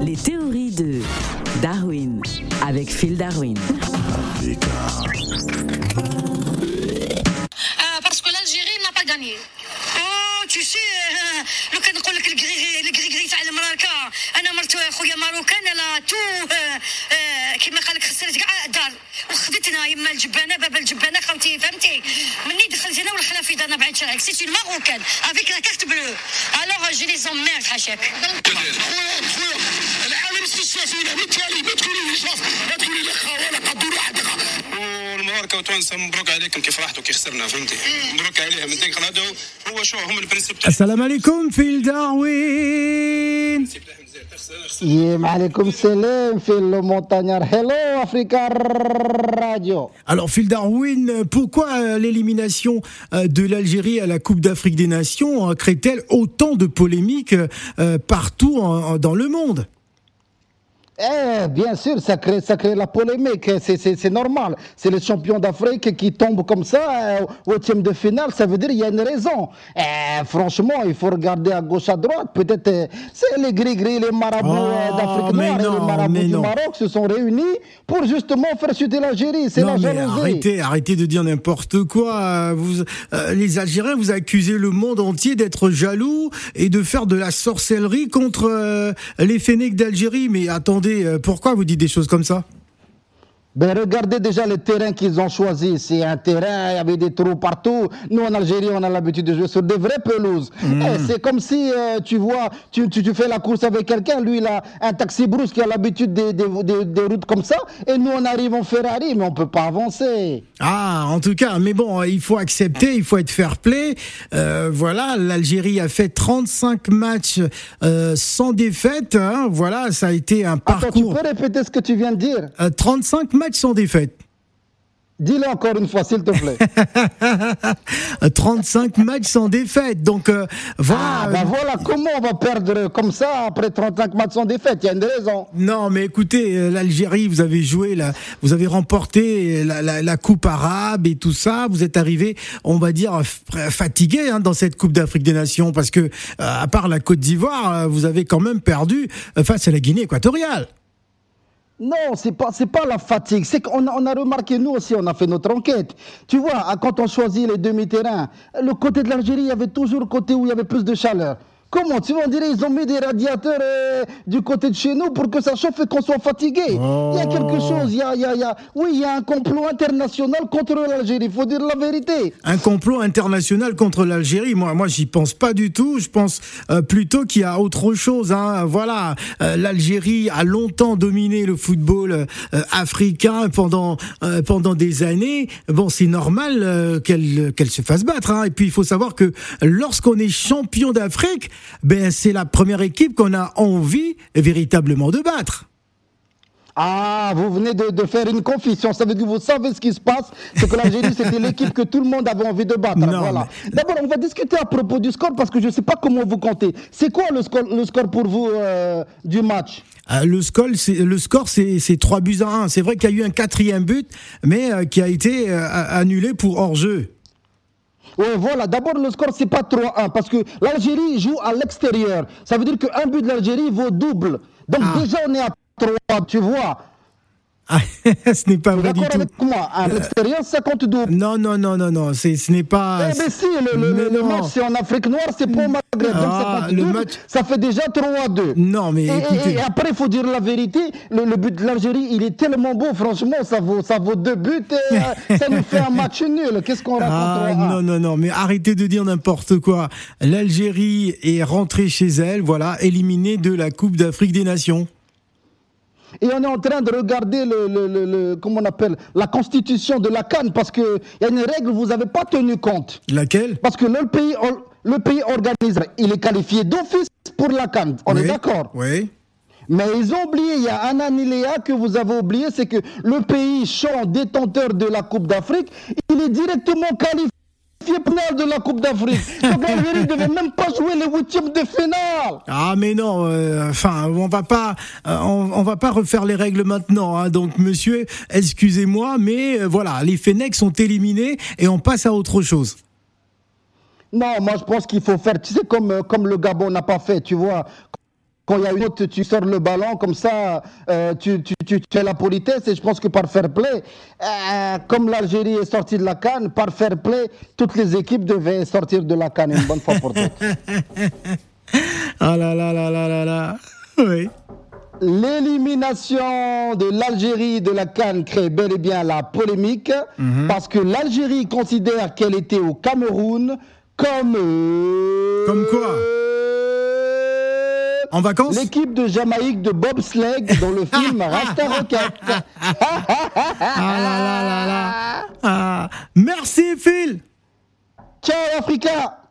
Les théories de Darwin avec Phil Darwin. Ah, parce que l'Algérie n'a pas gagné. Oh, tu sais, آه، خويا ماروكان لا تو آه، آه، كيما قال لك خسرت كاع الدار. وخذتنا يما الجبانة بابا الجبانة خوتي فهمتي؟ مني دخلت أنا والخلا في دارنا بعد شرعك سي اون ماروكان افيك لا كارت بلو الوغ جي لي زوميرد حاشاك خويا خويا العالم استشفينا بالتالي ما تقولي لي شوف ما تقولي لي خوالة قدروا حدك والمباركه وتونس مبروك عليكم كيف راحتوا كي خسرنا فهمتي مبروك عليهم هذا هو شو هم البرنسيب السلام عليكم في داروين. Alors Phil Darwin, pourquoi euh, l'élimination euh, de l'Algérie à la Coupe d'Afrique des Nations euh, crée-t-elle autant de polémiques partout dans le monde? Eh, bien sûr, ça crée, ça crée la polémique, c'est- c'est c'est normal. C'est les champions d'Afrique qui tombent comme ça euh, au huitième de finale, ça veut dire qu'il y a une raison. Eh, franchement, il faut regarder à gauche, à droite. Peut-être euh, c'est les gris-gris, les marabouts Oh, euh, d'Afrique noire et non, les marabouts du. Maroc se sont réunis pour justement faire chuter l'Algérie. C'est la mais jalousie. arrêtez, arrêtez de dire n'importe quoi. Vous, euh, les Algériens, vous accusez le monde entier d'être jaloux et de faire de la sorcellerie contre les Fennecs d'Algérie. Mais attendez, euh, pourquoi vous dites des choses comme ça? Ben regardez déjà le terrain qu'ils ont choisi. C'est un terrain, il y avait des trous partout. Nous en Algérie, on a l'habitude de jouer sur des vraies pelouses. Eh, c'est comme si euh, tu vois, tu, tu, tu fais la course avec quelqu'un, lui il a un taxi brousse qui a l'habitude des, des, des- des routes comme ça, et nous on arrive en Ferrari, mais on peut pas avancer. Ah, en tout cas, mais bon, il faut accepter, il faut être fair play. Euh, voilà, l'Algérie a fait 35 matchs euh, sans défaite. hein. voilà, ça a été un Attends, tu parcours. peux répéter ce que tu viens de dire? Euh, 35 matchs sans défaite. Dis-le encore une fois, s'il te plaît. Euh, 35 matchs sans défaite. Donc euh, voilà. ah, ben voilà, comment on va perdre comme ça après 35 matchs sans défaite? Il y a une raison. Non, mais écoutez, euh, l'Algérie, vous avez joué, vous avez remporté la, la- la Coupe arabe et tout ça. Vous êtes arrivé, on va dire, fatigué hein, dans cette Coupe d'Afrique des Nations parce que, euh, à part la Côte d'Ivoire, euh, vous avez quand même perdu euh, face à la Guinée équatoriale. Non, c'est pas pas la fatigue. C'est qu'on a, on a remarqué nous aussi, on a fait notre enquête. Tu vois, quand on choisit les demi-terrains, le côté de l'Algérie, il y avait toujours le côté où il y avait plus de chaleur. Comment Tu on dirait ils ont mis des radiateurs euh, du côté de chez nous pour que ça chauffe et qu'on soit fatigué? Il y a quelque chose, il y a, il y a- il y a- oui, il y a un complot international contre l'Algérie. Il faut dire la vérité. Un complot international contre l'Algérie. Moi, moi, j'y pense pas du tout. Je pense euh, plutôt qu'il y a autre chose. Hein. Voilà, Euh, l'Algérie a longtemps dominé le football africain pendant pendant des années. Bon, c'est normal qu'elle qu'elle se fasse battre. Hein. Et puis, il faut savoir que lorsqu'on est champion d'Afrique, ben c'est la première équipe qu'on a envie véritablement de battre. Ah, vous venez de, de faire une confession. Ça veut dire que vous savez ce qui se passe. C'est que l'Algérie, c'était l'équipe que tout le monde avait envie de battre. Non, voilà. D'abord, on va discuter à propos du score parce que je ne sais pas comment vous comptez. C'est quoi le score, le score pour vous euh, du match? Euh, le score, c'est le score, c'est c'est 3 buts à 1. C'est vrai qu'il y a eu un quatrième but, mais euh, qui a été annulé pour hors-jeu. Oui, voilà. D'abord, le score, c'est pas 3-1 parce que l'Algérie joue à l'extérieur. Ça veut dire qu'un but de l'Algérie vaut double. Donc, Ah. déjà, on est à 3, tu vois. Ah, ce n'est pas vrai du tout. avec moi À l'extérieur, ça compte double. Non, non, non, non, non, c'est, ce n'est pas. Eh ben si, le, le- le match c'est en Afrique noire, c'est pas au Maghreb. Ah, ça, compte le double, match- ça fait déjà 3-2. Non, mais Et, écoutez. et après, il faut dire la vérité, le, le but de l'Algérie, il est tellement beau, franchement, ça vaut, ça vaut deux buts et euh, ça nous fait un match nul. Qu'est-ce qu'on raconte Ah non, non, non, mais arrêtez de dire n'importe quoi. L'Algérie est rentrée chez elle, voilà, éliminée de la Coupe d'Afrique des Nations. Et on est en train de regarder le, le- le- le- comment on appelle, la constitution de la Cannes parce qu'il y a une règle que vous n'avez pas tenu compte. Laquelle? Parce que le pays, le pays organise, il est qualifié d'office pour la Cannes. On est d'accord Oui. Mais ils ont oublié, il y a un alinéa que vous avez oublié, c'est que le pays champ détenteur de la Coupe d'Afrique, il est directement qualifié de la Coupe d'Afrique. Donc l'Algérie ne devait même pas jouer les huitièmes de finale. Ah mais non, euh, enfin on va pas, euh, on, on va pas refaire les règles maintenant. hein. donc monsieur, excusez-moi, mais euh, voilà, les Fennecs sont éliminés et on passe à autre chose. Non, moi je pense qu'il faut faire, tu sais, comme, comme le Gabon n'a pas fait, tu vois. Quand il y a une autre, tu sors le ballon comme ça, euh, tu, tu, tu, tu, fais la politesse. Et je pense que par fair play, euh, comme l'Algérie est sortie de la Cannes, par fair play, toutes les équipes devaient sortir de la Cannes une bonne fois pour toutes. ah là là là là là là. Oui. L'élimination de l'Algérie de la Cannes crée bel et bien la polémique Mhm. parce que l'Algérie considère qu'elle était au Cameroun comme. euh, Comme quoi? En vacances L'équipe de Jamaïque de bobsleigh dans le film Rasta Rocket. Ah là là là là. Ah. Merci Phil Ciao Africa